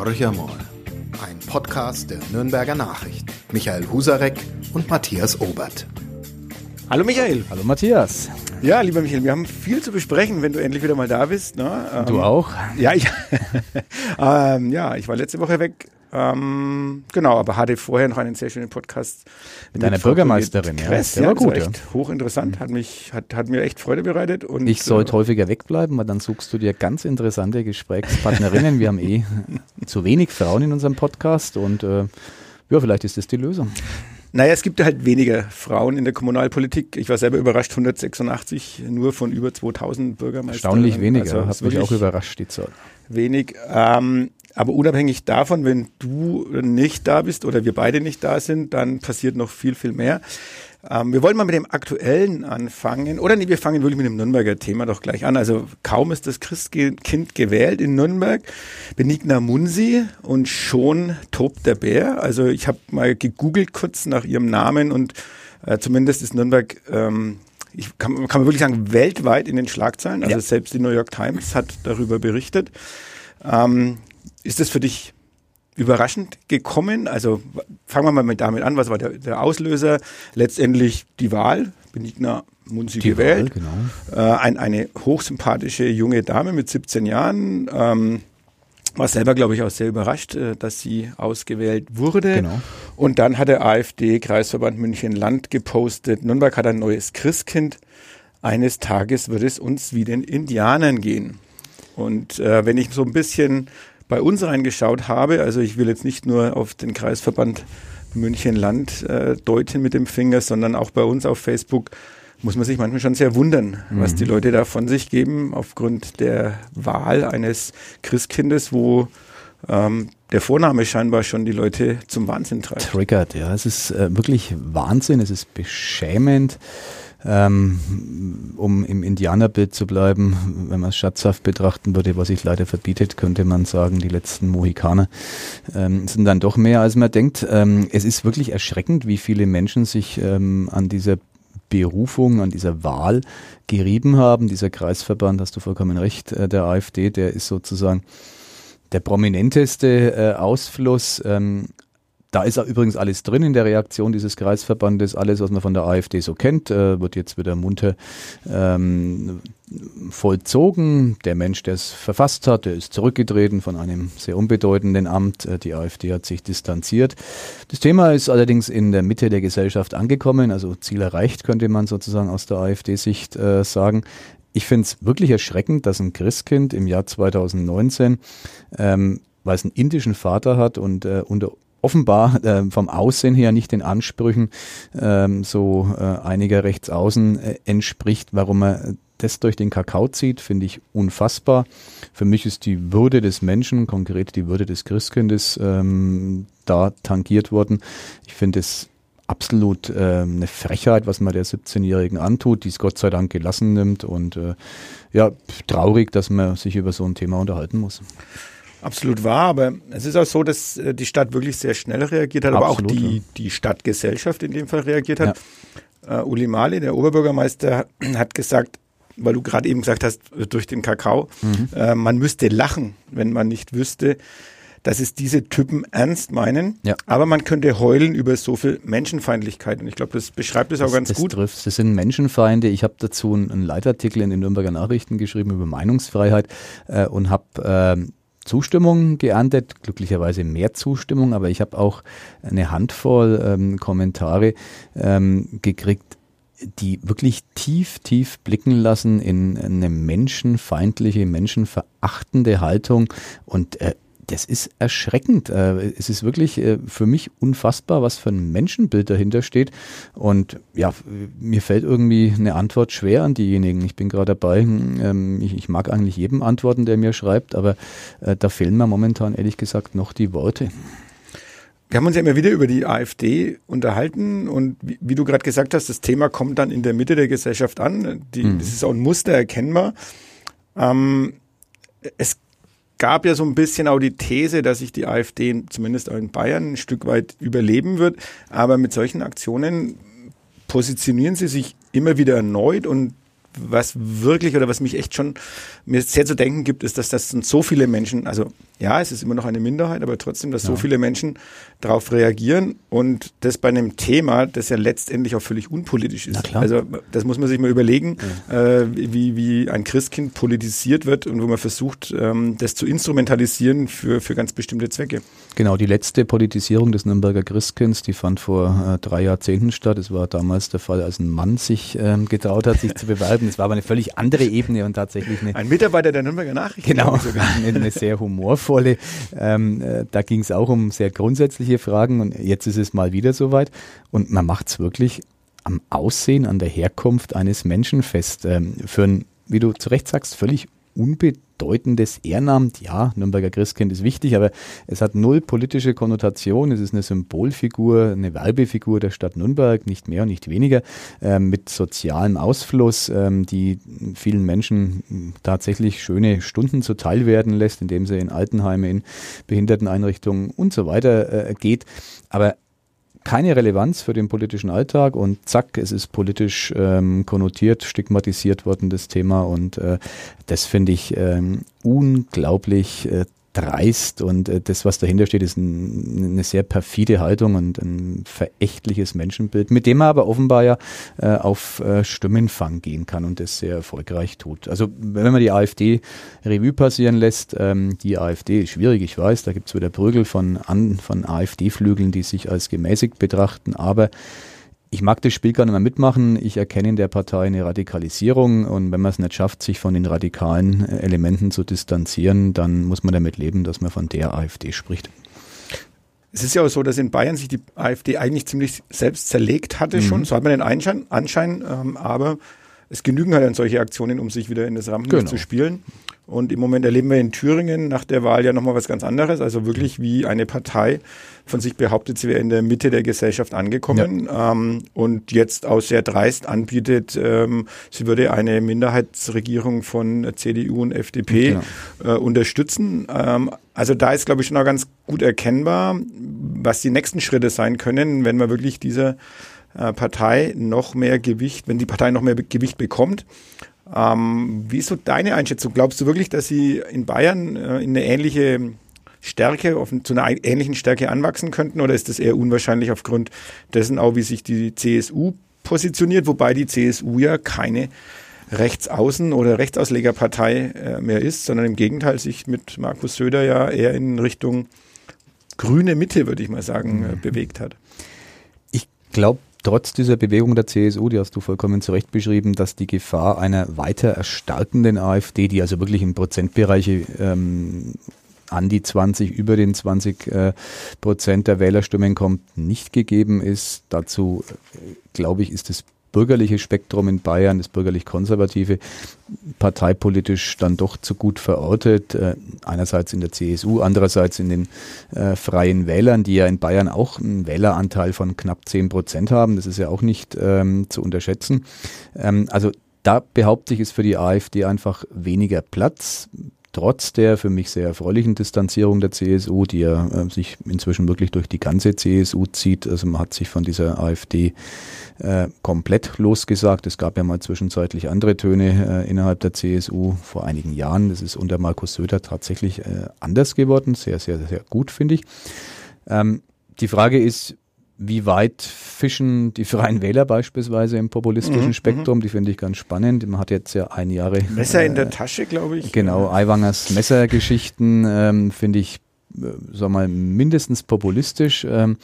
Horch einmal. Ein Podcast der Nürnberger Nachricht. Michael Husarek und Matthias Obert. Hallo Michael. Hallo Matthias. Ja, lieber Michael, wir haben viel zu besprechen, wenn du endlich wieder mal da bist. Ne? Ähm, du auch? Ja, ich, ähm, ja, ich war letzte Woche weg ähm, genau, aber hatte vorher noch einen sehr schönen Podcast mit, deiner Bürgermeisterin. Ja, Kress, der ja, war gut. Ja. hochinteressant, hat mich, hat, hat mir echt Freude bereitet. Und, ich sollte äh, häufiger wegbleiben, weil dann suchst du dir ganz interessante Gesprächspartnerinnen. Wir haben eh zu wenig Frauen in unserem Podcast und äh, ja, vielleicht ist das die Lösung. Naja, es gibt halt weniger Frauen in der Kommunalpolitik. Ich war selber überrascht, 186 nur von über 2000 Bürgermeistern. Erstaunlich weniger, also, hat mich auch überrascht, die Zahl. Wenig. Ähm, aber unabhängig davon, wenn du nicht da bist oder wir beide nicht da sind, dann passiert noch viel, viel mehr. Ähm, wir wollen mal mit dem Aktuellen anfangen. Oder nee, wir fangen wirklich mit dem Nürnberger Thema doch gleich an. Also kaum ist das Christkind gewählt in Nürnberg, Benigna Munsi und schon tobt der Bär. Also ich habe mal gegoogelt kurz nach ihrem Namen und äh, zumindest ist Nürnberg ähm, ich kann, kann man wirklich sagen, weltweit in den Schlagzeilen. Also ja. selbst die New York Times hat darüber berichtet. Ähm, ist das für dich überraschend gekommen? Also fangen wir mal damit an. Was war der, der Auslöser? Letztendlich die Wahl. Benigna Munzi die gewählt. Wahl, genau. äh, ein, eine hochsympathische junge Dame mit 17 Jahren. Ähm, war selber, glaube ich, auch sehr überrascht, äh, dass sie ausgewählt wurde. Genau. Und dann hat der AfD-Kreisverband München-Land gepostet, Nürnberg hat ein neues Christkind. Eines Tages wird es uns wie den Indianern gehen. Und äh, wenn ich so ein bisschen bei uns reingeschaut habe, also ich will jetzt nicht nur auf den Kreisverband München-Land äh, deuten mit dem Finger, sondern auch bei uns auf Facebook muss man sich manchmal schon sehr wundern, mhm. was die mhm. Leute da von sich geben aufgrund der Wahl eines Christkindes, wo ähm, der Vorname scheinbar schon die Leute zum Wahnsinn treibt. Triggert, ja. Es ist äh, wirklich Wahnsinn, es ist beschämend. Ähm, um im Indianerbild zu bleiben, wenn man es schatzhaft betrachten würde, was sich leider verbietet, könnte man sagen, die letzten Mohikaner ähm, sind dann doch mehr, als man denkt. Ähm, es ist wirklich erschreckend, wie viele Menschen sich ähm, an dieser Berufung, an dieser Wahl gerieben haben. Dieser Kreisverband, hast du vollkommen recht, äh, der AfD, der ist sozusagen der prominenteste äh, Ausfluss. Ähm, da ist übrigens alles drin in der Reaktion dieses Kreisverbandes, alles, was man von der AfD so kennt, äh, wird jetzt wieder munter ähm, vollzogen. Der Mensch, der es verfasst hat, der ist zurückgetreten von einem sehr unbedeutenden Amt. Äh, die AfD hat sich distanziert. Das Thema ist allerdings in der Mitte der Gesellschaft angekommen, also Ziel erreicht, könnte man sozusagen aus der AfD-Sicht äh, sagen. Ich finde es wirklich erschreckend, dass ein Christkind im Jahr 2019, ähm, weil es einen indischen Vater hat und äh, unter offenbar äh, vom Aussehen her nicht den Ansprüchen ähm, so äh, einiger Rechtsaußen äh, entspricht. Warum er das durch den Kakao zieht, finde ich unfassbar. Für mich ist die Würde des Menschen, konkret die Würde des Christkindes, ähm, da tangiert worden. Ich finde es absolut äh, eine Frechheit, was man der 17-Jährigen antut, die es Gott sei Dank gelassen nimmt und äh, ja, traurig, dass man sich über so ein Thema unterhalten muss. Absolut wahr, aber es ist auch so, dass äh, die Stadt wirklich sehr schnell reagiert hat, Absolut, aber auch die, ja. die Stadtgesellschaft in dem Fall reagiert hat. Ja. Uh, Uli Mali, der Oberbürgermeister, hat gesagt, weil du gerade eben gesagt hast, durch den Kakao, mhm. uh, man müsste lachen, wenn man nicht wüsste, dass es diese Typen ernst meinen. Ja. Aber man könnte heulen über so viel Menschenfeindlichkeit. Und ich glaube, das beschreibt es auch ganz das gut. Trifft. Das sind Menschenfeinde. Ich habe dazu einen Leitartikel in den Nürnberger Nachrichten geschrieben über Meinungsfreiheit äh, und habe äh, Zustimmung geerntet, glücklicherweise mehr Zustimmung, aber ich habe auch eine Handvoll ähm, Kommentare ähm, gekriegt, die wirklich tief, tief blicken lassen in eine menschenfeindliche, menschenverachtende Haltung und äh, das ist erschreckend. Äh, es ist wirklich äh, für mich unfassbar, was für ein Menschenbild dahinter steht. Und ja, mir fällt irgendwie eine Antwort schwer an diejenigen. Ich bin gerade dabei. Ähm, ich, mag eigentlich jedem antworten, der mir schreibt, aber äh, da fehlen mir momentan ehrlich gesagt noch die Worte. Wir haben uns ja immer wieder über die AfD unterhalten und wie, wie du gerade gesagt hast, das Thema kommt dann in der Mitte der Gesellschaft an. Die, mhm. Das ist auch ein Muster erkennbar. Ähm, es gab ja so ein bisschen auch die These, dass sich die AfD zumindest auch in Bayern ein Stück weit überleben wird. Aber mit solchen Aktionen positionieren sie sich immer wieder erneut und was wirklich oder was mich echt schon mir sehr zu denken gibt, ist, dass das so viele Menschen, also ja, es ist immer noch eine Minderheit, aber trotzdem, dass ja. so viele Menschen darauf reagieren und das bei einem Thema, das ja letztendlich auch völlig unpolitisch ist. Also das muss man sich mal überlegen, ja. äh, wie, wie ein Christkind politisiert wird und wo man versucht, ähm, das zu instrumentalisieren für, für ganz bestimmte Zwecke. Genau, die letzte Politisierung des Nürnberger Christkinds, die fand vor äh, drei Jahrzehnten statt. Es war damals der Fall, als ein Mann sich ähm, getraut hat, sich zu bewerben. Es war aber eine völlig andere Ebene und tatsächlich eine. Ein Mitarbeiter der Nürnberger Nachrichten. Genau, eine, eine, sehr humorvolle. Ähm, äh, da ging es auch um sehr grundsätzliche Fragen und jetzt ist es mal wieder soweit. Und man macht es wirklich am Aussehen, an der Herkunft eines Menschen fest. Ähm, für ein, wie du zu Recht sagst, völlig unbedeutendes Ehrenamt. Ja, Nürnberger Christkind ist wichtig, aber es hat null politische Konnotation. Es ist eine Symbolfigur, eine Werbefigur der Stadt Nürnberg, nicht mehr und nicht weniger, äh, mit sozialem Ausfluss, äh, die vielen Menschen tatsächlich schöne Stunden zuteil werden lässt, indem sie in Altenheime, in Behinderteneinrichtungen und so weiter äh, geht. Aber keine Relevanz für den politischen Alltag und zack, es ist politisch ähm, konnotiert, stigmatisiert worden, das Thema. Und äh, das finde ich ähm, unglaublich äh, dreist und äh, das, was dahinter steht, ist ein, eine sehr perfide Haltung und ein verächtliches Menschenbild, mit dem man aber offenbar ja äh, auf äh, Stimmenfang gehen kann und das sehr erfolgreich tut. Also wenn man die AfD Revue passieren lässt, ähm, die AfD ist schwierig, ich weiß, da gibt es wieder Prügel von, von AfD-Flügeln, die sich als gemäßigt betrachten, aber ich mag das Spiel gar nicht mehr mitmachen. Ich erkenne in der Partei eine Radikalisierung und wenn man es nicht schafft, sich von den radikalen äh, Elementen zu distanzieren, dann muss man damit leben, dass man von der AfD spricht. Es ist ja auch so, dass in Bayern sich die AfD eigentlich ziemlich selbst zerlegt hatte mhm. schon. So hat man den Anschein, Anschein ähm, aber es genügen halt dann solche Aktionen, um sich wieder in das Rampenlicht genau. zu spielen. Und im Moment erleben wir in Thüringen nach der Wahl ja nochmal was ganz anderes. Also wirklich wie eine Partei von sich behauptet, sie wäre in der Mitte der Gesellschaft angekommen ja. ähm, und jetzt auch sehr dreist anbietet, ähm, sie würde eine Minderheitsregierung von CDU und FDP genau. äh, unterstützen. Ähm, also da ist, glaube ich, schon auch ganz gut erkennbar, was die nächsten Schritte sein können, wenn man wirklich dieser äh, Partei noch mehr Gewicht, wenn die Partei noch mehr Gewicht bekommt. Ähm, wie ist so deine Einschätzung? Glaubst du wirklich, dass sie in Bayern äh, in eine ähnliche Stärke, auf, zu einer ähnlichen Stärke anwachsen könnten? Oder ist das eher unwahrscheinlich aufgrund dessen auch, wie sich die CSU positioniert? Wobei die CSU ja keine Rechtsaußen- oder Rechtsauslegerpartei äh, mehr ist, sondern im Gegenteil sich mit Markus Söder ja eher in Richtung grüne Mitte, würde ich mal sagen, äh, bewegt hat. Ich glaube, trotz dieser Bewegung der CSU, die hast du vollkommen zu Recht beschrieben, dass die Gefahr einer weiter erstarkenden AfD, die also wirklich in Prozentbereiche ähm, an die 20, über den 20 äh, Prozent der Wählerstimmen kommt, nicht gegeben ist. Dazu, äh, glaube ich, ist das bürgerliche Spektrum in Bayern, das bürgerlich-konservative, parteipolitisch dann doch zu gut verortet. Äh, einerseits in der CSU, andererseits in den äh, freien Wählern, die ja in Bayern auch einen Wähleranteil von knapp 10 Prozent haben. Das ist ja auch nicht ähm, zu unterschätzen. Ähm, also da behaupte ich, ist für die AfD einfach weniger Platz trotz der für mich sehr erfreulichen Distanzierung der CSU, die ja äh, sich inzwischen wirklich durch die ganze CSU zieht. Also man hat sich von dieser AfD äh, komplett losgesagt. Es gab ja mal zwischenzeitlich andere Töne äh, innerhalb der CSU vor einigen Jahren. Das ist unter Markus Söder tatsächlich äh, anders geworden. Sehr, sehr, sehr gut, finde ich. Ähm, die Frage ist, wie weit fischen die Freien Wähler beispielsweise im populistischen mhm, Spektrum? Mhm. Die finde ich ganz spannend. Man hat jetzt ja ein Jahre. Messer äh, in der Tasche, glaube ich. Genau, Aiwangers Messergeschichten ähm, finde ich äh, sag mal, mindestens populistisch, ähm,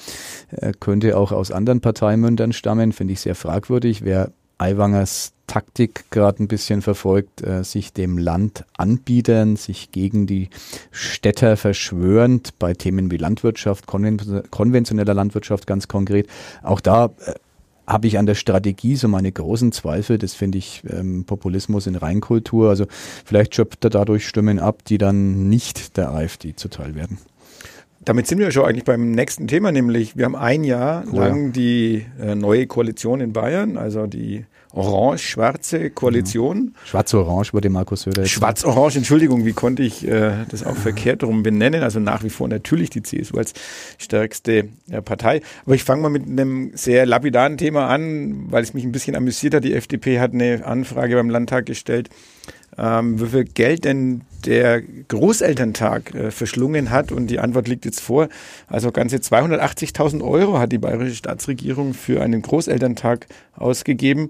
könnte auch aus anderen Parteimündern stammen, finde ich sehr fragwürdig. Wer Aiwangers Taktik gerade ein bisschen verfolgt, äh, sich dem Land anbiedern, sich gegen die Städter verschwörend bei Themen wie Landwirtschaft, konven konventioneller Landwirtschaft ganz konkret. Auch da äh, habe ich an der Strategie so meine großen Zweifel. Das finde ich ähm, Populismus in Reinkultur. Also vielleicht schöpft er dadurch Stimmen ab, die dann nicht der AfD zuteil werden. Damit sind wir schon eigentlich beim nächsten Thema, nämlich wir haben ein Jahr oh, lang ja. die äh, neue Koalition in Bayern, also die orange-schwarze Koalition. Mhm. Schwarz-orange wurde Markus Söder. Schwarz-orange, Entschuldigung, wie konnte ich äh, das auch verkehrt rum benennen? Also nach wie vor natürlich die CSU als stärkste äh, Partei. Aber ich fange mal mit einem sehr lapidaren Thema an, weil es mich ein bisschen amüsiert hat. Die FDP hat eine Anfrage beim Landtag gestellt, ähm, wie viel Geld denn der Großelterntag äh, verschlungen hat. Und die Antwort liegt jetzt vor. Also ganze 280.000 Euro hat die bayerische Staatsregierung für einen Großelterntag ausgegeben.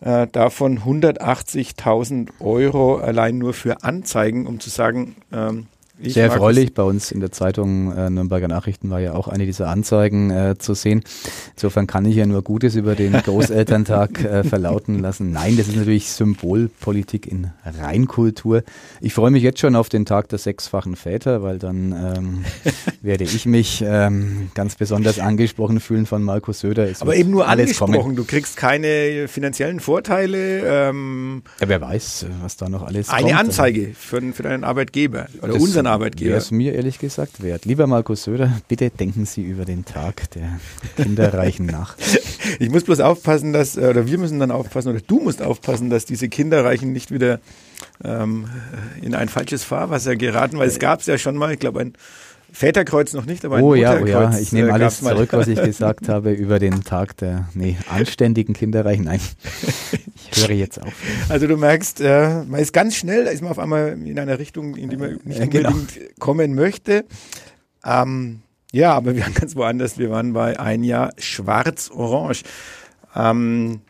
Äh, davon 180.000 Euro allein nur für Anzeigen, um zu sagen, ähm, ich Sehr erfreulich. Bei uns in der Zeitung äh, Nürnberger Nachrichten war ja auch eine dieser Anzeigen äh, zu sehen. Insofern kann ich ja nur Gutes über den Großelterntag äh, verlauten lassen. Nein, das ist natürlich Symbolpolitik in Reinkultur. Ich freue mich jetzt schon auf den Tag der sechsfachen Väter, weil dann ähm, werde ich mich ähm, ganz besonders angesprochen fühlen von Markus Söder. Es Aber eben nur angesprochen. Kommen. Du kriegst keine finanziellen Vorteile. Ähm, ja, wer weiß, was da noch alles eine kommt. Eine Anzeige für, für deinen Arbeitgeber oder das, unseren Arbeitgeber. Wäre es mir ehrlich gesagt wert. Lieber Markus Söder, bitte denken Sie über den Tag der kinderreichen nach. ich muss bloß aufpassen, dass, äh, oder wir müssen dann aufpassen, oder du musst aufpassen, dass diese Kinderreichen nicht wieder ähm, in ein falsches Fahrwasser geraten, weil es gab es ja schon mal, ich glaube, ein Väterkreuz noch nicht, aber ein oh, ja, oh ja, ich nehme äh, alles zurück, was ich gesagt habe über den Tag der nee, anständigen Kinderreichen. Nein, ich höre jetzt auf. Also du merkst, äh, man ist ganz schnell, da ist man auf einmal in einer Richtung, in die man nicht äh, genau. unbedingt kommen möchte. Ähm, ja, aber wir waren ganz woanders. Wir waren bei ein Jahr schwarz-orange. Ähm,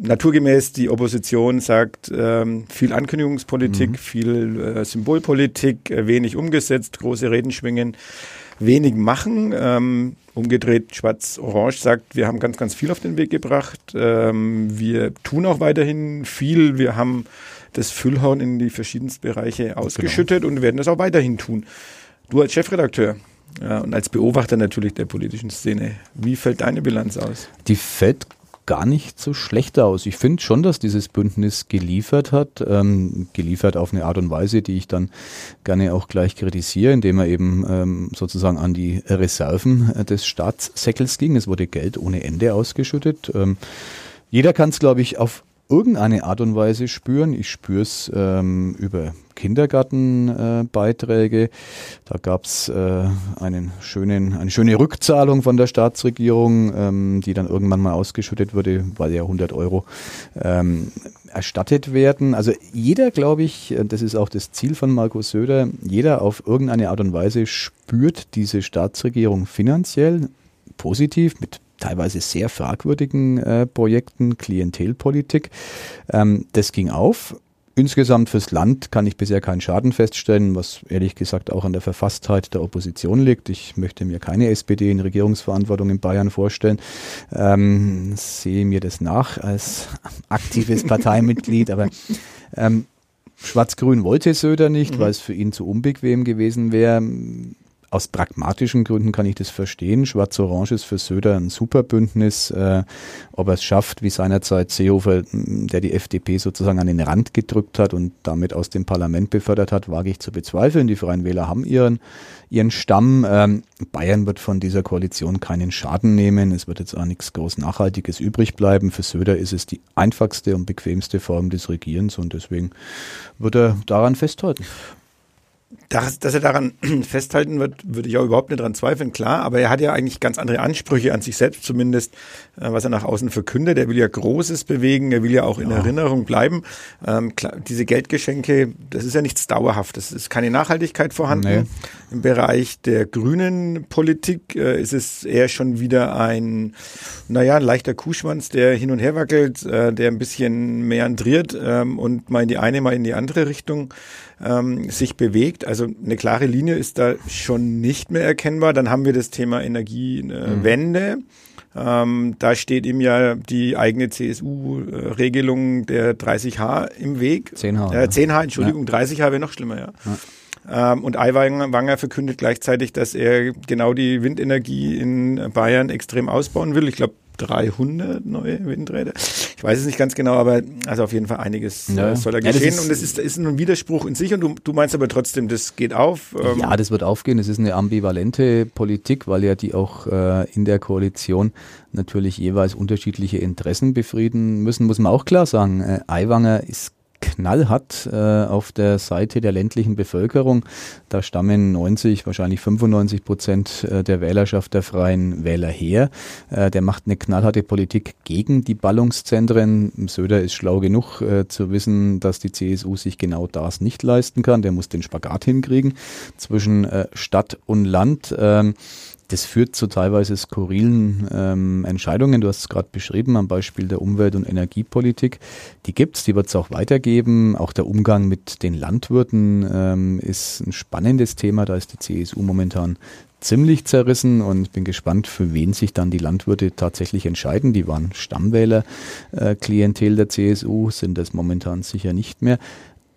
naturgemäß die Opposition sagt, ähm, viel Ankündigungspolitik, mhm. viel äh, Symbolpolitik, äh, wenig umgesetzt, große Reden schwingen, wenig machen. Ähm, umgedreht, Schwarz-Orange sagt, wir haben ganz, ganz viel auf den Weg gebracht. Ähm, wir tun auch weiterhin viel. Wir haben das Füllhorn in die verschiedensten Bereiche ausgeschüttet genau. und werden das auch weiterhin tun. Du als Chefredakteur, ja, und als Beobachter natürlich der politischen Szene. Wie fällt deine Bilanz aus? Die fällt gar nicht so schlecht aus. Ich finde schon, dass dieses Bündnis geliefert hat, ähm, geliefert auf eine Art und Weise, die ich dann gerne auch gleich kritisiere, indem er eben ähm, sozusagen an die Reserven äh, des Staatssäckels ging. Es wurde Geld ohne Ende ausgeschüttet. Ähm, jeder kann es, glaube ich, auf irgendeine Art und Weise spüren. Ich spüre es ähm, über Kindergartenbeiträge. Äh, da gab es äh, eine schöne Rückzahlung von der Staatsregierung, ähm, die dann irgendwann mal ausgeschüttet wurde, weil ja 100 Euro ähm, erstattet werden. Also jeder, glaube ich, äh, das ist auch das Ziel von Markus Söder, jeder auf irgendeine Art und Weise spürt diese Staatsregierung finanziell positiv mit teilweise sehr fragwürdigen äh, Projekten, Klientelpolitik. Ähm, das ging auf. Insgesamt fürs Land kann ich bisher keinen Schaden feststellen, was ehrlich gesagt auch an der Verfasstheit der Opposition liegt. Ich möchte mir keine SPD in Regierungsverantwortung in Bayern vorstellen. Ähm, sehe mir das nach als aktives Parteimitglied, aber ähm, Schwarz-Grün wollte Söder nicht, mhm. weil es für ihn zu unbequem gewesen wäre aus pragmatischen Gründen kann ich das verstehen. Schwarz-Orange ist für Söder ein super Bündnis. Äh, ob er es schafft, wie seinerzeit Seehofer, der die FDP sozusagen an den Rand gedrückt hat und damit aus dem Parlament befördert hat, wage ich zu bezweifeln. Die Freien Wähler haben ihren, ihren Stamm. Ähm, Bayern wird von dieser Koalition keinen Schaden nehmen. Es wird jetzt auch nichts groß Nachhaltiges übrig bleiben. Für Söder ist es die einfachste und bequemste Form des Regierens und deswegen wird er daran festhalten. Dass, dass er daran festhalten wird, würde ich auch überhaupt nicht daran zweifeln, klar. Aber er hat ja eigentlich ganz andere Ansprüche an sich selbst, zumindest, äh, was er nach außen verkündet. Er will ja Großes bewegen, er will ja auch in ja. Erinnerung bleiben. Ähm, klar, diese Geldgeschenke, das ist ja nichts Dauerhaftes. Es ist keine Nachhaltigkeit vorhanden. Nee. Im Bereich der grünen Politik äh, ist es eher schon wieder ein, naja, ein leichter Kuhschwanz, der hin und her wackelt, äh, der ein bisschen meandriert ähm, und mal in die eine, mal in die andere Richtung ähm, sich bewegt. Also eine klare Linie ist da schon nicht mehr erkennbar. Dann haben wir das Thema Energiewende. Mhm. Ähm, da steht ihm ja die eigene CSU-Regelung der 30H im Weg. 10H. Äh, 10H, Entschuldigung, ja. 30H wäre noch schlimmer, ja. ja. Ähm, und Aiwanger verkündet gleichzeitig, dass er genau die Windenergie in Bayern extrem ausbauen will. Ich glaube, 300 neue Windräder. Ich weiß es nicht ganz genau, aber also auf jeden Fall einiges Ja. äh, soll da Ja, geschehen. ist- und es ist, ist ein Widerspruch in sich und du, du meinst aber trotzdem, das geht auf. ähm, Ja, das wird aufgehen. Es ist eine ambivalente Politik, weil ja die auch äh, in der Koalition natürlich jeweils unterschiedliche Interessen befrieden müssen, muss man auch klar sagen. Äh, Aiwanger ist knallhart äh, auf der Seite der ländlichen Bevölkerung. Da stammen 90, wahrscheinlich 95 Prozent äh, der Wählerschaft der Freien Wähler her. Äh, der macht eine knallharte Politik gegen die Ballungszentren. Söder ist schlau genug äh, zu wissen, dass die CSU sich genau das nicht leisten kann. Der muss den Spagat hinkriegen zwischen äh, Stadt und Land. Ähm, das führt zu teilweise skurrilen ähm, Entscheidungen. Du hast es gerade beschrieben am Beispiel der Umwelt- und Energiepolitik. Die gibt's, die wird es auch weitergeben. Auch der Umgang mit den Landwirten ähm, ist ein spannendes Thema. Da ist die CSU momentan ziemlich zerrissen und bin gespannt, für wen sich dann die Landwirte tatsächlich entscheiden. Die waren Stammwähler-Klientel der CSU, sind das momentan sicher nicht mehr.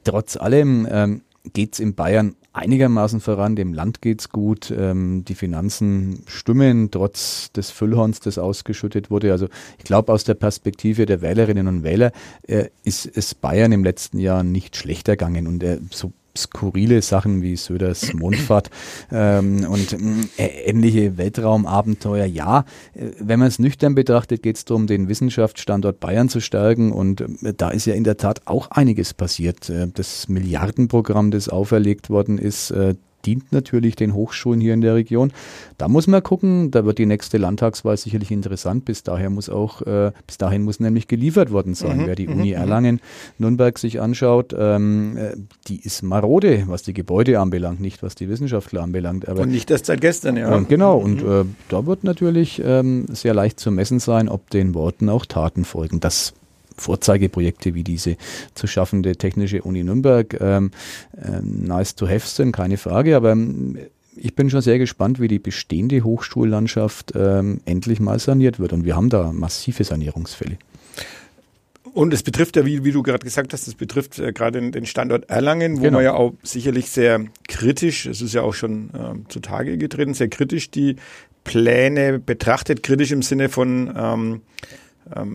Trotz allem ähm, geht's in Bayern einigermaßen voran, dem Land geht's gut, ähm, die Finanzen stimmen, trotz des Füllhorns, das ausgeschüttet wurde. Also ich glaube, aus der Perspektive der Wählerinnen und Wähler äh, ist es Bayern im letzten Jahr nicht schlechter gegangen. Und äh, so skurrile Sachen wie Söders Mondfahrt ähm, und mh, ä- ähnliche Weltraumabenteuer. Ja, äh, wenn man es nüchtern betrachtet, geht es darum, den Wissenschaftsstandort Bayern zu stärken und äh, da ist ja in der Tat auch einiges passiert. Äh, das Milliardenprogramm, das auferlegt worden ist, äh, dient natürlich den Hochschulen hier in der Region. Da muss man gucken, da wird die nächste Landtagswahl sicherlich interessant. Bis daher muss auch, äh, bis dahin muss nämlich geliefert worden sein. Mhm, Wer die mhm, Uni mhm. Erlangen, Nürnberg sich anschaut, ähm, äh, die ist marode, was die Gebäude anbelangt, nicht was die Wissenschaftler anbelangt. Aber Und nicht erst seit gestern, ja. und genau, und äh, da wird natürlich ähm, sehr leicht zu messen sein, ob den Worten auch Taten folgen. Das Vorzeigeprojekte wie diese zu schaffende Technische Uni Nürnberg ähm, ähm, nice to have sind, keine Frage, aber ähm, ich bin schon sehr gespannt, wie die bestehende Hochschullandschaft ähm, endlich mal saniert wird. Und wir haben da massive Sanierungsfälle. Und es betrifft ja, wie, wie du gerade gesagt hast, es betrifft äh, gerade den- Standort Erlangen, wo Genau. man ja auch sicherlich sehr kritisch, es ist ja auch schon ähm, zutage getreten, sehr kritisch die Pläne betrachtet, kritisch im Sinne von ähm,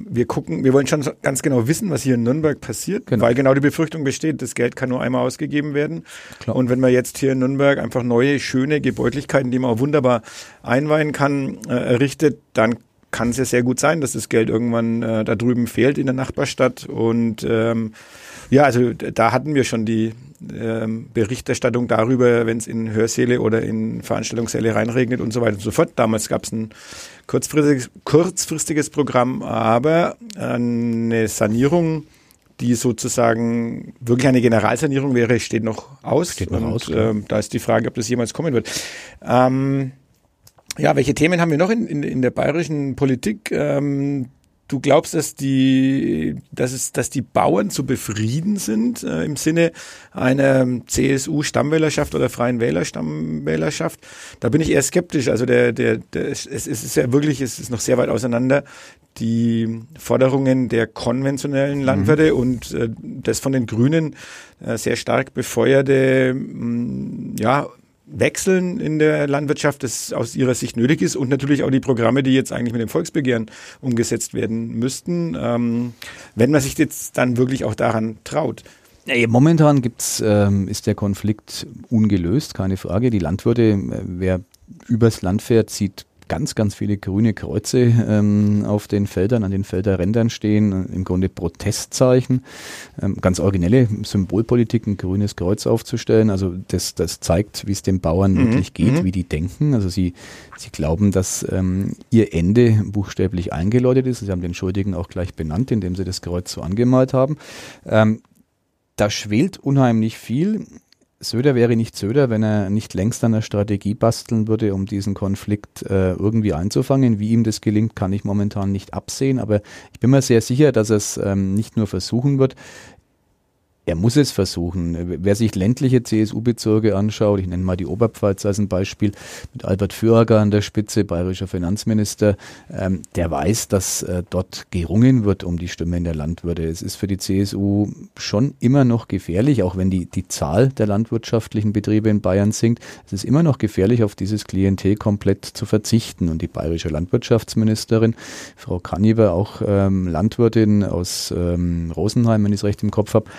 wir gucken, wir wollen schon ganz genau wissen, was hier in Nürnberg passiert, Genau. weil genau die Befürchtung besteht, das Geld kann nur einmal ausgegeben werden. Klar. Und wenn man jetzt hier in Nürnberg einfach neue, schöne Gebäudlichkeiten, die man auch wunderbar einweihen kann, äh, errichtet, dann kann es ja sehr gut sein, dass das Geld irgendwann äh, da drüben fehlt in der Nachbarstadt. Und ähm, ja, also da hatten wir schon die ähm, Berichterstattung darüber, wenn es in Hörsäle oder in Veranstaltungssäle reinregnet und so weiter und so fort. Damals gab es ein kurzfristiges, kurzfristiges Programm, aber eine Sanierung, die sozusagen wirklich eine Generalsanierung wäre, steht noch aus. Steht noch und, aus, ähm, da ist die Frage, ob das jemals kommen wird. Ähm, ja, welche Themen haben wir noch in, in, in der bayerischen Politik? Ähm, du glaubst, dass die, dass es, dass die Bauern zu befrieden sind äh, im Sinne einer CSU-Stammwählerschaft oder Freien Wähler-Stammwählerschaft? Da bin ich eher skeptisch. Also der, der, der es, es ist ja wirklich, es ist noch sehr weit auseinander. Die Forderungen der konventionellen Landwirte und äh, das von den Grünen äh, sehr stark befeuerte, mh, ja, Wechseln in der Landwirtschaft, das aus ihrer Sicht nötig ist und natürlich auch die Programme, die jetzt eigentlich mit dem Volksbegehren umgesetzt werden müssten, ähm, wenn man sich jetzt dann wirklich auch daran traut. Nee, Momentan gibt's, ähm, ist der Konflikt ungelöst, keine Frage. Die Landwirte, äh, wer übers Land fährt, sieht ganz, ganz viele grüne Kreuze ähm, auf den Feldern, an den Felderrändern stehen, im Grunde Protestzeichen. Ähm, ganz originelle Symbolpolitik, ein grünes Kreuz aufzustellen. Also das, das zeigt, wie es den Bauern Mhm, wirklich geht, mhm. wie die denken. Also sie, sie glauben, dass ähm, ihr Ende buchstäblich eingeläutet ist. Sie haben den Schuldigen auch gleich benannt, indem sie das Kreuz so angemalt haben. Ähm, da schwelt unheimlich viel. Söder wäre nicht Söder, wenn er nicht längst an der Strategie basteln würde, um diesen Konflikt äh, irgendwie einzufangen. Wie ihm das gelingt, kann ich momentan nicht absehen, aber ich bin mir sehr sicher, dass er es ähm, nicht nur versuchen wird. Er muss es versuchen. Wer sich ländliche CSU-Bezirke anschaut, ich nenne mal die Oberpfalz als ein Beispiel, mit Albert Fürager an der Spitze, bayerischer Finanzminister, ähm, der weiß, dass äh, dort gerungen wird um die Stimme in der Landwirte. Es ist für die CSU schon immer noch gefährlich, auch wenn die, die Zahl der landwirtschaftlichen Betriebe in Bayern sinkt. Es ist immer noch gefährlich, auf dieses Klientel komplett zu verzichten. Und die bayerische Landwirtschaftsministerin, Frau Kanniber, auch ähm, Landwirtin aus ähm, Rosenheim, wenn ich es recht im Kopf habe,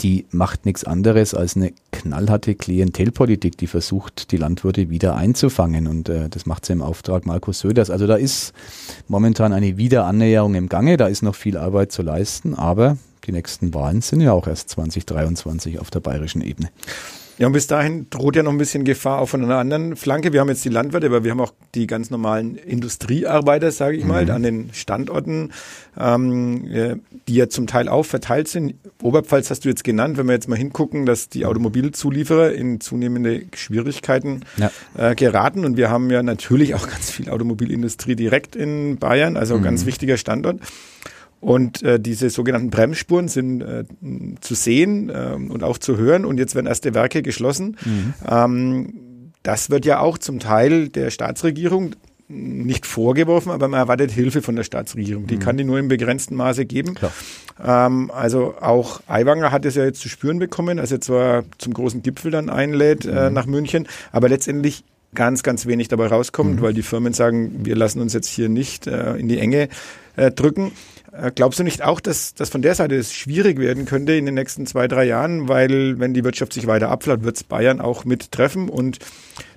die macht nichts anderes als eine knallharte Klientelpolitik, die versucht, die Landwirte wieder einzufangen. Und äh, das macht sie im Auftrag Markus Söders. Also da ist momentan eine Wiederannäherung im Gange, da ist noch viel Arbeit zu leisten, aber die nächsten Wahlen sind ja auch erst 2023 auf der bayerischen Ebene. Ja, und bis dahin droht ja noch ein bisschen Gefahr auch von einer anderen Flanke. Wir haben jetzt die Landwirte, aber wir haben auch die ganz normalen Industriearbeiter, sage ich mal, mhm. an den Standorten, ähm, äh, die ja zum Teil auch verteilt sind. Oberpfalz hast du jetzt genannt, wenn wir jetzt mal hingucken, dass die Automobilzulieferer in zunehmende Schwierigkeiten ja. äh, geraten. Und wir haben ja natürlich auch ganz viel Automobilindustrie direkt in Bayern, also mhm. ganz wichtiger Standort. Und äh, diese sogenannten Bremsspuren sind äh, zu sehen äh, und auch zu hören. Und jetzt werden erste Werke geschlossen. Mhm. Ähm, das wird ja auch zum Teil der Staatsregierung nicht vorgeworfen, aber man erwartet Hilfe von der Staatsregierung. Die mhm. kann die nur im begrenzten Maße geben. Ähm, also auch Aiwanger hat es ja jetzt zu spüren bekommen, als er zwar zum großen Gipfel dann einlädt äh, mhm. äh, nach München, aber letztendlich ganz, ganz wenig dabei rauskommt, mhm. weil die Firmen sagen, wir lassen uns jetzt hier nicht äh, in die Enge äh, drücken. Äh, glaubst du nicht auch, dass, dass von der Seite es schwierig werden könnte in den nächsten zwei, drei Jahren, weil wenn die Wirtschaft sich weiter abflaut, wird es Bayern auch mit treffen und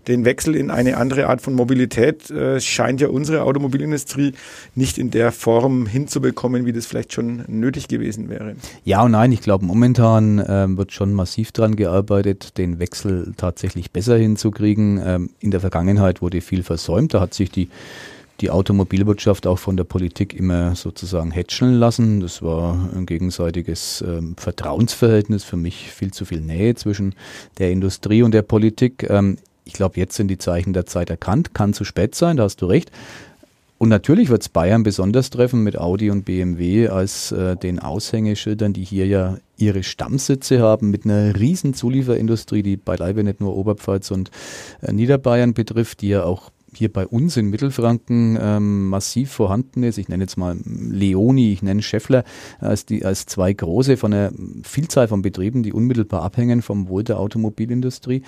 den Wechsel in eine andere Art von Mobilität äh, scheint ja unsere Automobilindustrie nicht in der Form hinzubekommen, wie das vielleicht schon nötig gewesen wäre. Ja und nein, ich glaube, momentan äh, wird schon massiv dran gearbeitet, den Wechsel tatsächlich besser hinzukriegen. Ähm, in der Vergangenheit wurde viel versäumt, da hat sich die die Automobilwirtschaft auch von der Politik immer sozusagen hätscheln lassen. Das war ein gegenseitiges ähm, Vertrauensverhältnis, für mich viel zu viel Nähe zwischen der Industrie und der Politik. Ähm, ich glaube, jetzt sind die Zeichen der Zeit erkannt, kann zu spät sein, da hast du recht. Und natürlich wird es Bayern besonders treffen mit Audi und BMW als äh, den Aushängeschildern, die hier ja ihre Stammsitze haben mit einer riesen Zulieferindustrie, die beileibe nicht nur Oberpfalz und äh, Niederbayern betrifft, die ja auch hier bei uns in Mittelfranken ähm, massiv vorhanden ist. Ich nenne jetzt mal Leoni, ich nenne Scheffler als, die, als zwei große von einer Vielzahl von Betrieben, die unmittelbar abhängen vom Wohl der Automobilindustrie.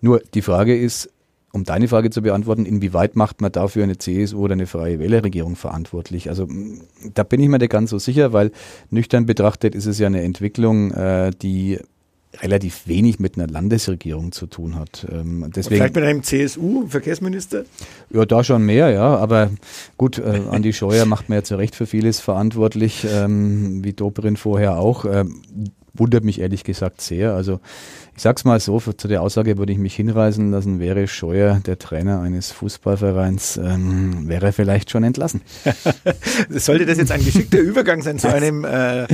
Nur die Frage ist, um deine Frage zu beantworten, inwieweit macht man dafür eine CSU oder eine Freie Wählerregierung verantwortlich? Also da bin ich mir nicht ganz so sicher, weil nüchtern betrachtet ist es ja eine Entwicklung, äh, die relativ wenig mit einer Landesregierung zu tun hat. Ähm, deswegen, vielleicht mit einem CSU-Verkehrsminister? Ja, da schon mehr, ja. Aber gut, äh, Andi Scheuer macht mir ja zu Recht für vieles verantwortlich, ähm, wie Dobrin vorher auch. Ähm, wundert mich ehrlich gesagt sehr. Also ich sag's mal so, für, zu der Aussage würde ich mich hinreißen lassen, wäre Scheuer der Trainer eines Fußballvereins, ähm, wäre vielleicht schon entlassen. Sollte das jetzt ein geschickter Übergang sein zu einem äh,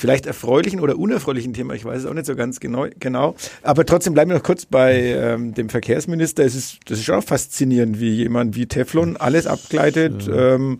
vielleicht erfreulichen oder unerfreulichen Thema, ich weiß es auch nicht so ganz genau. genau. Aber trotzdem bleiben wir noch kurz bei ähm, dem Verkehrsminister. Es ist, das ist schon auch faszinierend, wie jemand wie Teflon alles abgleitet. Ja. Ähm,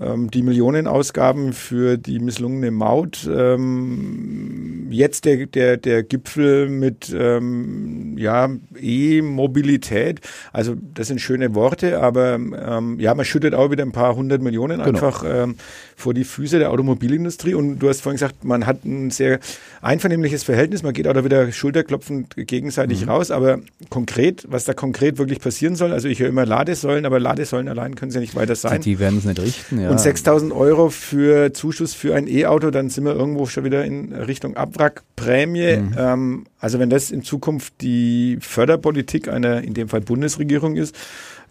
ähm, die Millionenausgaben für die misslungene Maut. Ähm, jetzt der, der, der Gipfel mit ähm, ja, E-Mobilität. Also das sind schöne Worte, aber ähm, ja, man schüttet auch wieder ein paar hundert Millionen genau. einfach ähm, vor die Füße der Automobilindustrie. Und du hast vorhin gesagt, man hat ein sehr einvernehmliches Verhältnis. Man geht auch da wieder schulterklopfend gegenseitig mhm. raus. Aber konkret, was da konkret wirklich passieren soll, also ich höre immer Ladesäulen, aber Ladesäulen allein können sie ja nicht weiter sein. Die, die werden es nicht richten, ja. Und 6000 Euro für Zuschuss für ein E-Auto, dann sind wir irgendwo schon wieder in Richtung Abwrackprämie. Mhm. Ähm, also wenn das in Zukunft die Förderpolitik einer, in dem Fall Bundesregierung ist,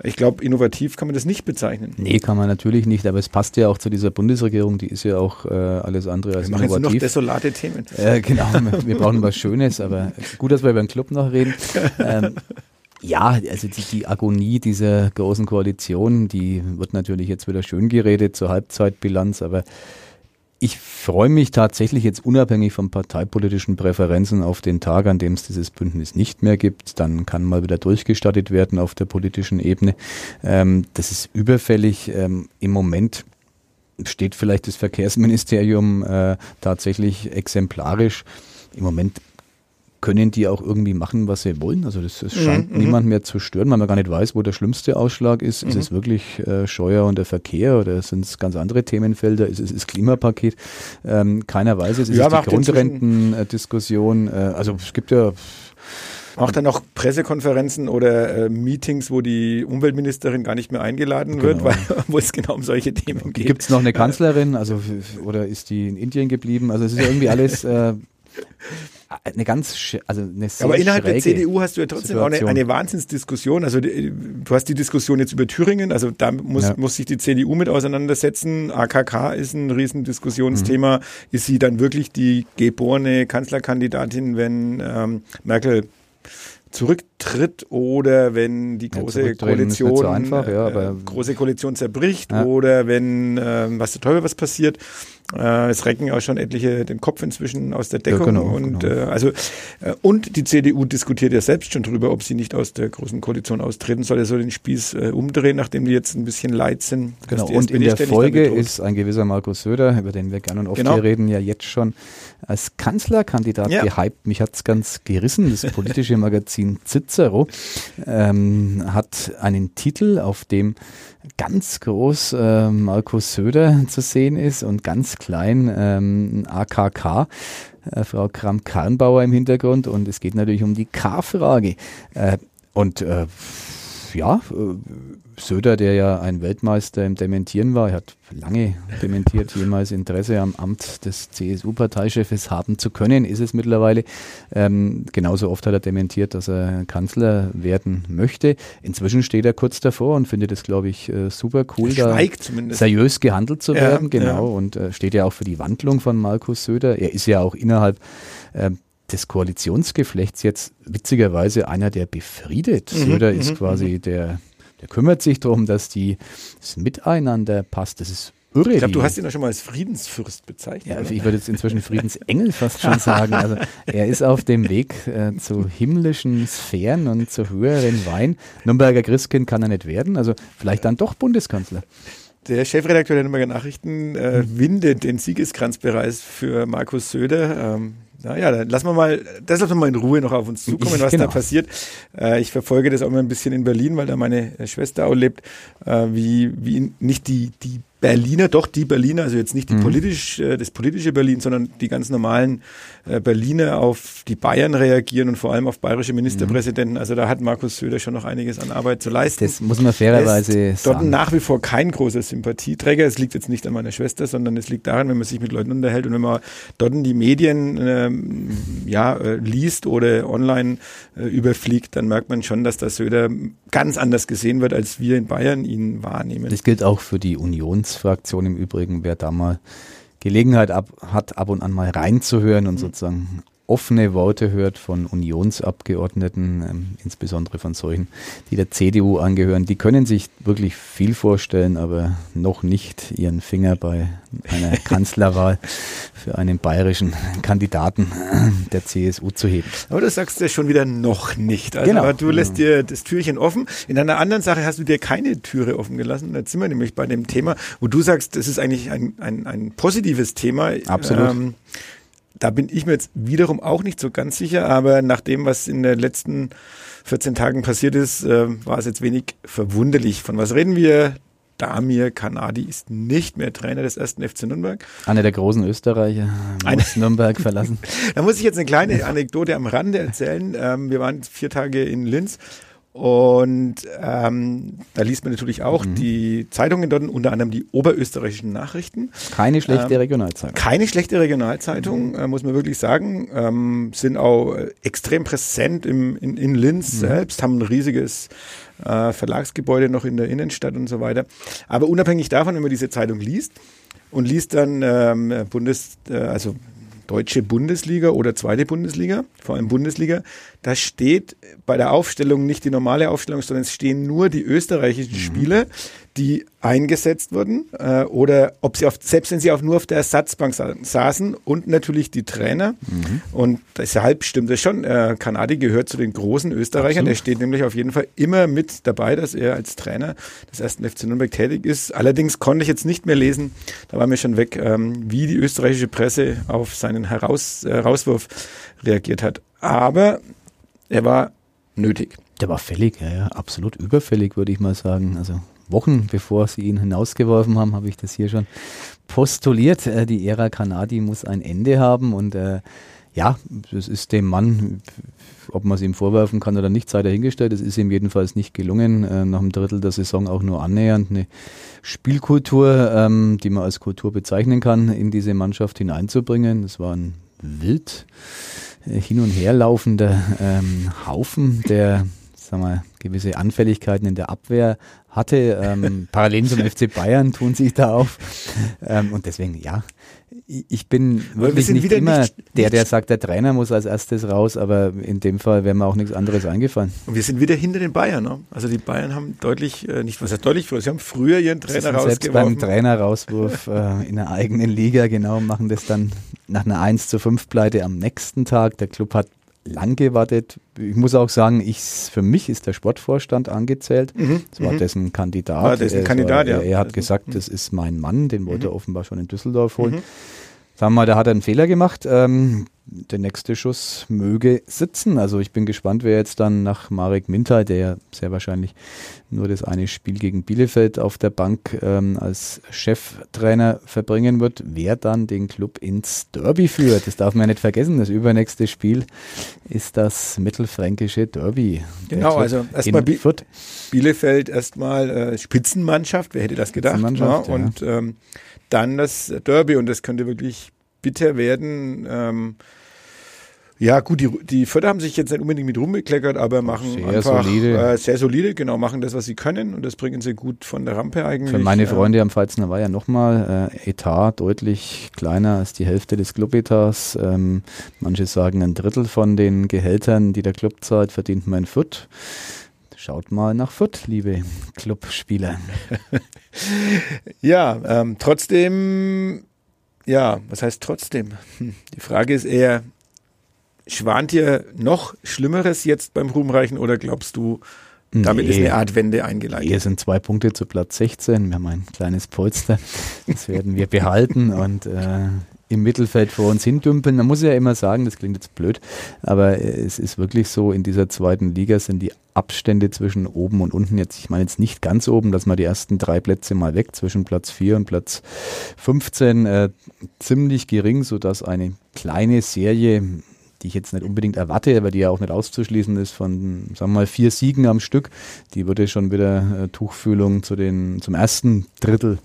ich glaube, innovativ kann man das nicht bezeichnen. Nee, kann man natürlich nicht, aber es passt ja auch zu dieser Bundesregierung, die ist ja auch äh, alles andere als wir innovativ. noch desolate Themen. Äh, genau, wir brauchen was Schönes, aber gut, dass wir über den Club noch reden. Ähm, ja, also die, die, Agonie dieser großen Koalition, die wird natürlich jetzt wieder schön geredet zur Halbzeitbilanz, aber ich freue mich tatsächlich jetzt unabhängig von parteipolitischen Präferenzen auf den Tag, an dem es dieses Bündnis nicht mehr gibt. Dann kann mal wieder durchgestattet werden auf der politischen Ebene. Ähm, das ist überfällig. Ähm, Im Moment steht vielleicht das Verkehrsministerium äh, tatsächlich exemplarisch im Moment können die auch irgendwie machen, was sie wollen. Also das, das scheint mhm, niemand mehr zu stören, weil man gar nicht weiß, wo der schlimmste Ausschlag ist. Mhm. Ist es wirklich äh, Steuer und der Verkehr oder sind es ganz andere Themenfelder? Ist es das Klimapaket? Ähm, keiner weiß es. Ist ja, es die Grundrentendiskussion? Äh, also es gibt ja Macht er noch Pressekonferenzen oder äh, Meetings, wo die Umweltministerin gar nicht mehr eingeladen genau. wird, weil, wo es genau um solche Themen geht. Gibt es noch eine Kanzlerin, also oder ist die in Indien geblieben? Also es ist irgendwie alles äh, eine ganz, also eine sehr Aber innerhalb der CDU hast du ja trotzdem Situation. auch eine, eine Wahnsinnsdiskussion. Also die, du hast die Diskussion jetzt über Thüringen, also da muss, ja. muss sich die CDU mit auseinandersetzen. AKK ist ein Riesendiskussionsthema. Mhm. Ist sie dann wirklich die geborene Kanzlerkandidatin, wenn ähm, Merkel zurücktritt oder wenn die große ja, Koalition so einfach, ja, äh, große Koalition zerbricht ja. oder wenn äh, was der Teufel was passiert. Äh, es recken auch schon etliche den Kopf inzwischen aus der Deckung genau, und genau. Äh, also äh, und die CDU diskutiert ja selbst schon drüber, ob sie nicht aus der großen Koalition austreten soll. Er soll den Spieß äh, umdrehen, nachdem die jetzt ein bisschen leid sind. Genau. Und in der Folge ist ein gewisser Markus Söder, über den wir gerne und oft genau. hier reden, ja jetzt schon als Kanzlerkandidat ja. gehypt. Mich hat's ganz gerissen. Das politische Magazin Cicero ähm, hat einen Titel, auf dem ganz groß äh, Markus Söder zu sehen ist und ganz klein ähm, AKK. Äh, Frau Kramp-Karrenbauer im Hintergrund und es geht natürlich um die K-Frage. Äh, und äh, ja, äh, Söder, der ja ein Weltmeister im Dementieren war, hat lange dementiert, jemals Interesse am Amt des CSU-Parteichefs haben zu können, ist es mittlerweile. Ähm, genauso oft hat er dementiert, dass er Kanzler werden möchte. Inzwischen steht er kurz davor und findet es, glaube ich, äh, super cool, da seriös gehandelt zu werden. Ja, genau. Ja. Und äh, steht ja auch für die Wandlung von Markus Söder. Er ist ja auch innerhalb äh, des Koalitionsgeflechts jetzt witzigerweise einer, der befriedet. Mhm, Söder ist mhm, quasi mhm. der, der kümmert sich darum, dass die, das Miteinander passt. Das ist irre. Ich glaube, du hast ihn auch schon mal als Friedensfürst bezeichnet. Ja, ich würde jetzt inzwischen Friedensengel fast schon sagen. Also er ist auf dem Weg äh, zu himmlischen Sphären und zu höheren Wein. Nürnberger Christkind kann er nicht werden, also vielleicht dann doch Bundeskanzler. Der Chefredakteur der Nürnberger Nachrichten äh, windet den Siegeskranzbereich für Markus Söder. Ähm, naja, dann lassen wir mal, das lassen wir mal in Ruhe noch auf uns zukommen, was genau. da passiert. Äh, ich verfolge das auch immer ein bisschen in Berlin, weil da meine Schwester auch lebt, äh, wie, wie nicht die, die Berliner, doch die Berliner, also jetzt nicht die mhm. politisch, äh, das politische Berlin, sondern die ganz normalen äh, Berliner auf die Bayern reagieren und vor allem auf bayerische Ministerpräsidenten. Mhm. Also da hat Markus Söder schon noch einiges an Arbeit zu leisten. Das muss man fairerweise sagen. Dort nach wie vor kein großer Sympathieträger. Es liegt jetzt nicht an meiner Schwester, sondern es liegt daran, wenn man sich mit Leuten unterhält und wenn man dort die Medien ähm, ja, äh, liest oder online äh, überfliegt, dann merkt man schon, dass der Söder ganz anders gesehen wird, als wir in Bayern ihn wahrnehmen. Das gilt auch für die Union Linksfraktion im Übrigen, wer da mal Gelegenheit ab, hat, ab und an mal reinzuhören und mhm. sozusagen offene Worte hört von Unionsabgeordneten, ähm, insbesondere von solchen, die der CDU angehören. Die können sich wirklich viel vorstellen, aber noch nicht ihren Finger bei einer Kanzlerwahl für einen bayerischen Kandidaten der CSU zu heben. Aber das sagst du ja schon wieder noch nicht. Also, genau. Aber du lässt dir das Türchen offen. In einer anderen Sache hast du dir keine Türe offen gelassen. Da sind wir nämlich bei dem Thema, wo du sagst, das ist eigentlich ein, ein, ein positives Thema. Absolut. Ähm, da bin ich mir jetzt wiederum auch nicht so ganz sicher, aber nach dem, was in den letzten 14 Tagen passiert ist, äh, war es jetzt wenig verwunderlich. Von was reden wir? Damir Kanadi ist nicht mehr Trainer des ersten FC Nürnberg. Einer der großen Österreicher muss Nürnberg verlassen. da muss ich jetzt eine kleine Anekdote am Rande erzählen. Ähm, wir waren vier Tage in Linz und ähm, da liest man natürlich auch mhm. die Zeitungen dort, unter anderem die oberösterreichischen Nachrichten. Keine schlechte ähm, Regionalzeitung. Keine schlechte Regionalzeitung, äh, muss man wirklich sagen. Ähm, sind auch äh, extrem präsent im, in, in Linz mhm. selbst, haben ein riesiges äh, Verlagsgebäude noch in der Innenstadt und so weiter. Aber unabhängig davon, wenn man diese Zeitung liest und liest dann ähm, Bundes, äh, also deutsche Bundesliga oder zweite Bundesliga, vor allem Bundesliga, da steht bei der Aufstellung nicht die normale Aufstellung, sondern es stehen nur die österreichischen mhm. Spieler, die eingesetzt wurden äh, oder ob sie auf, selbst wenn sie auf, nur auf der Ersatzbank sa saßen und natürlich die Trainer. Mhm. Und deshalb stimmt es schon. Äh, Kanadi gehört zu den großen Österreichern. Absolut. Der steht nämlich auf jeden Fall immer mit dabei, dass er als Trainer des ersten FC Nürnberg tätig ist. Allerdings konnte ich jetzt nicht mehr lesen, da war mir schon weg, ähm, wie die österreichische Presse auf seinen Heraus, äh, Herauswurf reagiert hat. Aber er war nötig. Der war fällig, ja, ja, absolut überfällig, würde ich mal sagen. Also Wochen bevor sie ihn hinausgeworfen haben, habe ich das hier schon postuliert. Äh, die Ära Kanadi muss ein Ende haben und äh, ja, das ist dem Mann, ob man es ihm vorwerfen kann oder nicht, sei dahingestellt. Es ist ihm jedenfalls nicht gelungen, äh, nach einem Drittel der Saison auch nur annähernd eine Spielkultur, ähm, die man als Kultur bezeichnen kann, in diese Mannschaft hineinzubringen. Das war ein wild hin und her laufender ähm, Haufen, der sagen wir, gewisse Anfälligkeiten in der Abwehr hatte. Ähm, Parallelen zum FC Bayern tun sich da auf. Ähm, und deswegen, ja, ich bin wirklich nicht immer nicht, der, der sagt, der Trainer muss als erstes raus, aber in dem Fall wäre mir auch nichts anderes eingefallen. Und wir sind wieder hinter den Bayern. Ne? Also die Bayern haben deutlich, äh, nicht was heißt deutlich früher, sie haben früher ihren Trainer rausgeworfen. Selbst beim Trainerauswurf äh, in der eigenen Liga, genau, machen das dann nach einer 1 zu 5 Pleite am nächsten Tag. Der Club hat lang gewartet. Ich muss auch sagen, ich, für mich ist der Sportvorstand angezählt. Mhm. Das war mhm. dessen Kandidat. War dessen Kandidat, war, ja. Er hat gesagt, das ist mein Mann, den wollte er mhm. offenbar schon in Düsseldorf holen. Sagen wir mal, da hat er einen Fehler gemacht. Ähm, der nächste Schuss möge sitzen. Also ich bin gespannt, wer jetzt dann nach Marek Minter, der ja sehr wahrscheinlich nur das eine Spiel gegen Bielefeld auf der Bank ähm, als Cheftrainer verbringen wird, wer dann den Club ins Derby führt. Das darf man ja nicht vergessen. Das übernächste Spiel ist das mittelfränkische Derby. Genau, also erstmal Bi Bielefeld erstmal äh, Spitzenmannschaft, wer hätte das gedacht? Ja, ja. Und ähm, dann das Derby und das könnte wirklich bitter werden. Ähm, ja, gut, die, die Förder haben sich jetzt nicht unbedingt mit rumgekleckert, aber machen sehr einfach solide. Äh, sehr solide, genau, machen das, was sie können und das bringen sie gut von der Rampe eigentlich. Für meine Freunde am Pfalzner war ja nochmal äh, Etat deutlich kleiner als die Hälfte des Clubetats. Ähm, manche sagen ein Drittel von den Gehältern, die der Club zahlt, verdient mein Fürth. Schaut mal nach Fürth, liebe Clubspieler. ja, ähm, trotzdem, ja, was heißt trotzdem? Hm, die Frage ist eher, schwant dir noch Schlimmeres jetzt beim Ruhmreichen oder glaubst du, damit nee, ist eine Art Wende eingeleitet. Hier sind zwei Punkte zu Platz 16. Wir haben ein kleines Polster. Das werden wir behalten und äh, im Mittelfeld vor uns hindümpeln. Man muss ja immer sagen, das klingt jetzt blöd, aber es ist wirklich so, in dieser zweiten Liga sind die Abstände zwischen oben und unten jetzt, ich meine jetzt nicht ganz oben, dass man die ersten drei Plätze mal weg, zwischen Platz 4 und Platz 15, äh, ziemlich gering, sodass eine kleine Serie die ich jetzt nicht unbedingt erwarte, aber die ja auch nicht auszuschließen ist, von, sagen wir mal, vier Siegen am Stück, die würde schon wieder äh, Tuchfühlung zu den, zum ersten Drittel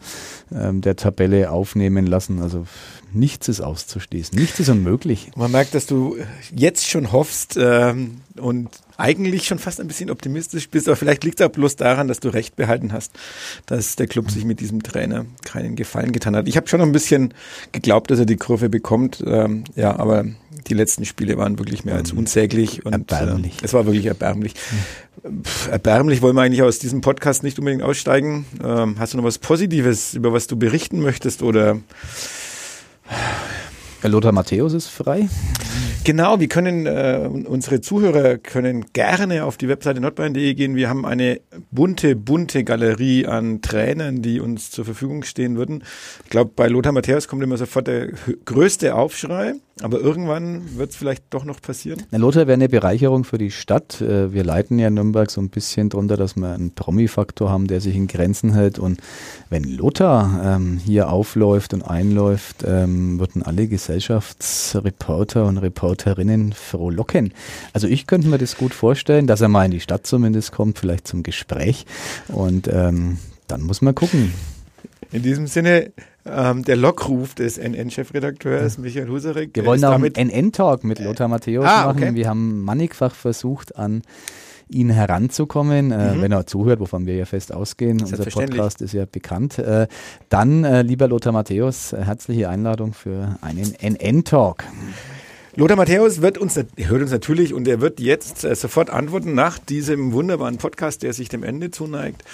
ähm, der Tabelle aufnehmen lassen. Also nichts ist auszuschließen, nichts ist unmöglich. Man merkt, dass du jetzt schon hoffst ähm, und eigentlich schon fast ein bisschen optimistisch bist, aber vielleicht liegt es auch bloß daran, dass du recht behalten hast, dass der Club sich mit diesem Trainer keinen Gefallen getan hat. Ich habe schon ein bisschen geglaubt, dass er die Kurve bekommt, ähm, ja, aber die letzten Spiele waren wirklich mehr als mhm. unsäglich und erbärmlich. Äh, es war wirklich erbärmlich. Mhm. Pff, erbärmlich wollen wir eigentlich aus diesem Podcast nicht unbedingt aussteigen. Ähm, hast du noch was Positives, über was du berichten möchtest oder Lothar Matthäus ist frei. Genau, wir können, äh, unsere Zuhörer können gerne auf die Webseite nordbayern.de gehen. Wir haben eine bunte, bunte Galerie an Trainern, die uns zur Verfügung stehen würden. Ich glaube, bei Lothar Matthäus kommt immer sofort der größte Aufschrei. Aber irgendwann wird es vielleicht doch noch passieren. Na, Lothar wäre eine Bereicherung für die Stadt. Äh, wir leiten ja Nürnberg so ein bisschen drunter, dass wir einen Promi-Faktor haben, der sich in Grenzen hält. Und wenn Lothar ähm, hier aufläuft und einläuft, ähm, würden alle Gesellschaftsreporter und Reporterinnen frohlocken. Also ich könnte mir das gut vorstellen, dass er mal in die Stadt zumindest kommt, vielleicht zum Gespräch. Und ähm, dann muss man gucken. In diesem Sinne, ähm, der Lockruf des NN-Chefredakteurs Michael Husarek. Wir wollen auch einen NN-Talk mit Lothar Matthäus ah, machen. Okay. Wir haben mannigfach versucht, an ihn heranzukommen, äh, mhm. wenn er zuhört, wovon wir ja fest ausgehen. Unser Podcast ist ja bekannt. Äh, dann, äh, lieber Lothar Matthäus, äh, herzliche Einladung für einen NN-Talk. Lothar Matthäus wird uns, hört uns natürlich und er wird jetzt äh, sofort antworten nach diesem wunderbaren Podcast, der sich dem Ende zuneigt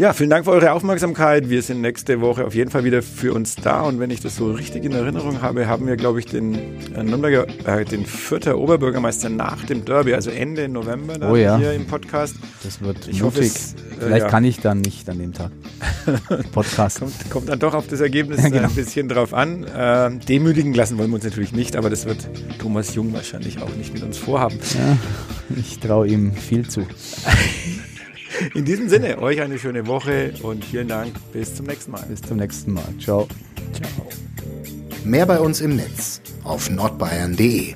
Ja, vielen Dank für eure Aufmerksamkeit. Wir sind nächste Woche auf jeden Fall wieder für uns da. Und wenn ich das so richtig in Erinnerung habe, haben wir, glaube ich, den äh, Nürnberger, äh, den Vierter Oberbürgermeister nach dem Derby, also Ende November oh, ja. hier im Podcast. Das wird ich mutig. Hoffe, es, äh, Vielleicht ja. kann ich dann nicht an dem Tag Podcast. kommt, kommt, dann doch auf das Ergebnis ja, genau. ein bisschen drauf an. Äh, demütigen lassen wollen wir uns natürlich nicht, aber das wird Thomas Jung wahrscheinlich auch nicht mit uns vorhaben. Ich traue ihm viel zu. In diesem Sinne, euch eine schöne Woche und vielen Dank. Bis zum nächsten Mal. Bis zum nächsten Mal. Ciao. Ciao. Mehr bei uns im Netz auf nordbayern.de.